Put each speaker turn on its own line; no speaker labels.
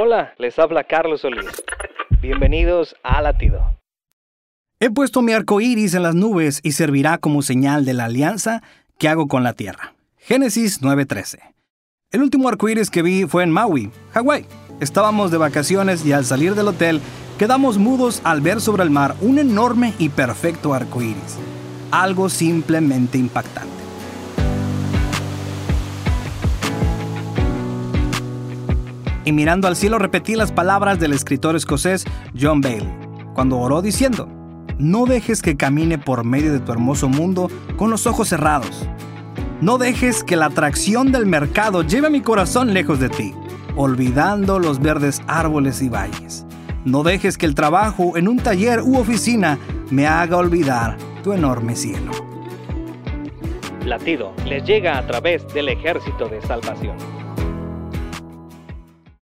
Hola, les habla Carlos Solís. Bienvenidos a Latido.
He puesto mi arco iris en las nubes y servirá como señal de la alianza que hago con la tierra. Génesis 9:13. El último arco iris que vi fue en Maui, Hawái. Estábamos de vacaciones y al salir del hotel quedamos mudos al ver sobre el mar un enorme y perfecto arco iris. Algo simplemente impactante. Y mirando al cielo repetí las palabras del escritor escocés John Bailey, cuando oró diciendo, no dejes que camine por medio de tu hermoso mundo con los ojos cerrados. No dejes que la atracción del mercado lleve mi corazón lejos de ti, olvidando los verdes árboles y valles. No dejes que el trabajo en un taller u oficina me haga olvidar tu enorme cielo.
Latido les llega a través del ejército de salvación.